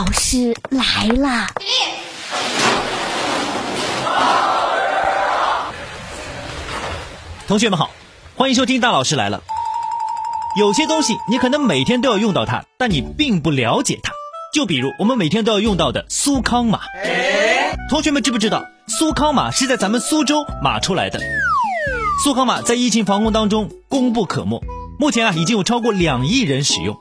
老师来了。同学们好，欢迎收听大老师来了。有些东西你可能每天都要用到它，但你并不了解它。就比如我们每天都要用到的苏康码。同学们知不知道苏康码是在咱们苏州码出来的？苏康码在疫情防控当中功不可没，目前啊已经有超过两亿人使用。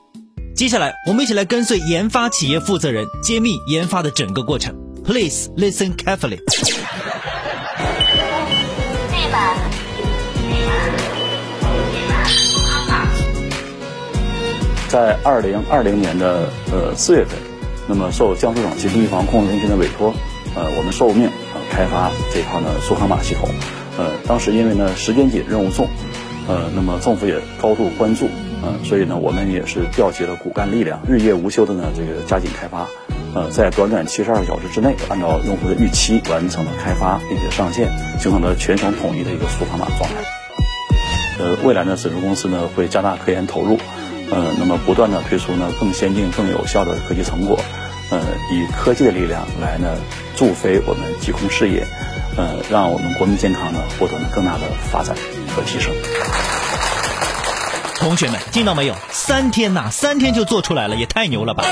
接下来我们一起来跟随研发企业负责人揭秘研发的整个过程。Please listen carefully。在二零二零年的呃四月份，那么受江苏省疾病预防控制中心的委托，呃，我们受命呃开发这套呢苏康码系统。呃，当时因为呢时间紧，任务重，呃，那么政府也高度关注，嗯，所以呢我们也是调集了骨干力量，日夜无休的呢这个加紧开发。呃，在短短七十二个小时之内，按照用户的预期完成了开发，并且上线，形成了全省统一的一个苏康码状态。呃，未来呢，此次公司呢会加大科研投入。呃，那么不断的推出呢更先进、更有效的科技成果，呃，以科技的力量来呢助飞我们疾控事业，呃，让我们国民健康呢获得更大的发展和提升。同学们听到没有？三天呐，三天就做出来了，也太牛了吧！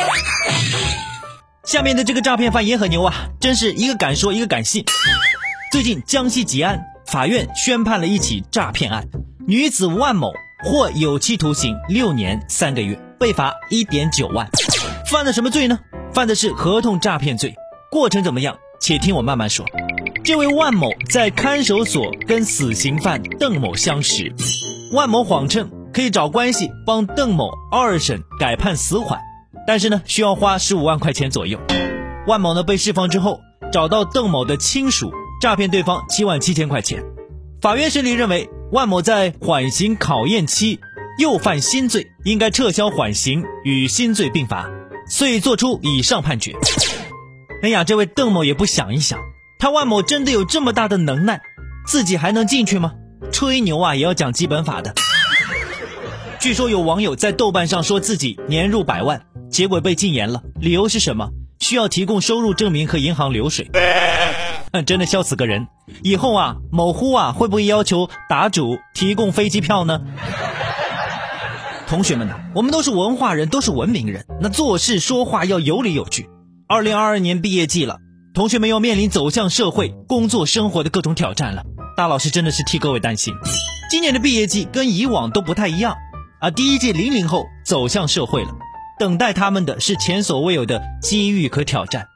下面的这个诈骗犯也很牛啊，真是一个敢说一个敢信。最近江西吉安法院宣判了一起诈骗案，女子万某。获有期徒刑六年三个月，被罚一点九万。犯的什么罪呢？犯的是合同诈骗罪。过程怎么样？且听我慢慢说。这位万某在看守所跟死刑犯邓某相识，万某谎称可以找关系帮邓某二审改判死缓，但是呢需要花十五万块钱左右。万某呢被释放之后，找到邓某的亲属，诈骗对方七万七千块钱。法院审理认为。万某在缓刑考验期又犯新罪，应该撤销缓刑与新罪并罚，遂作出以上判决。哎呀，这位邓某也不想一想，他万某真的有这么大的能耐，自己还能进去吗？吹牛啊，也要讲基本法的。据说有网友在豆瓣上说自己年入百万，结果被禁言了，理由是什么？需要提供收入证明和银行流水。真的笑死个人！以后啊，某乎啊，会不会要求答主提供飞机票呢？同学们呐，我们都是文化人，都是文明人，那做事说话要有理有据。二零二二年毕业季了，同学们要面临走向社会、工作生活的各种挑战了。大老师真的是替各位担心，今年的毕业季跟以往都不太一样啊！第一届零零后走向社会了，等待他们的是前所未有的机遇和挑战。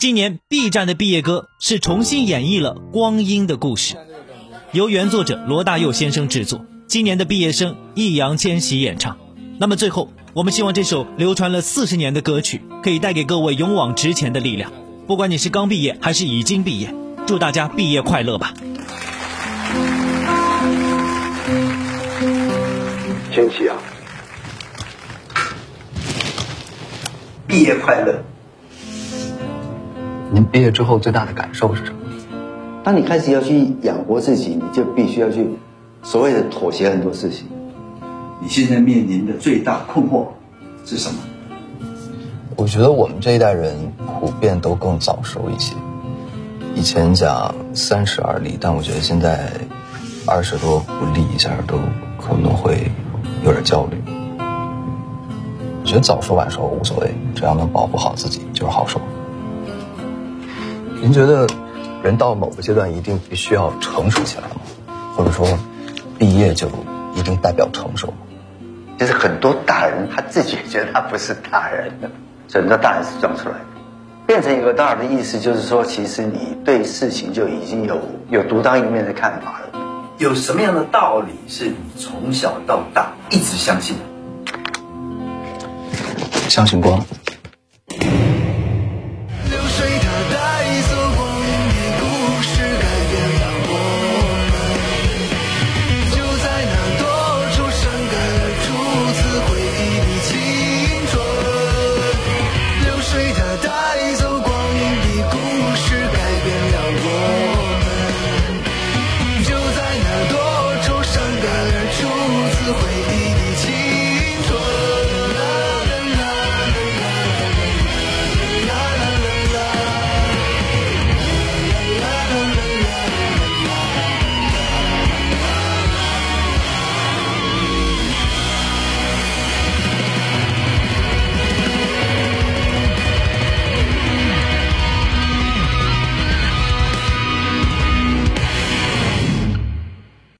今年 B 站的毕业歌是重新演绎了光阴的故事，由原作者罗大佑先生制作。今年的毕业生易烊千玺演唱。那么最后，我们希望这首流传了四十年的歌曲可以带给各位勇往直前的力量。不管你是刚毕业还是已经毕业，祝大家毕业快乐吧！千玺啊，毕业快乐！您毕业之后最大的感受是什么？当你开始要去养活自己，你就必须要去所谓的妥协很多事情。你现在面临的最大困惑是什么？我觉得我们这一代人普遍都更早熟一些。以前讲三十而立，但我觉得现在二十多不立一下都可能会有点焦虑。我觉得早说晚说无所谓，只要能保护好自己就是好说。您觉得人到某个阶段一定必须要成熟起来吗？或者说，毕业就一定代表成熟吗？其实很多大人他自己也觉得他不是大人的，很多大人是装出来的。变成一个大人的意思就是说，其实你对事情就已经有有独当一面的看法。有什么样的道理是你从小到大一直相信的？相信光。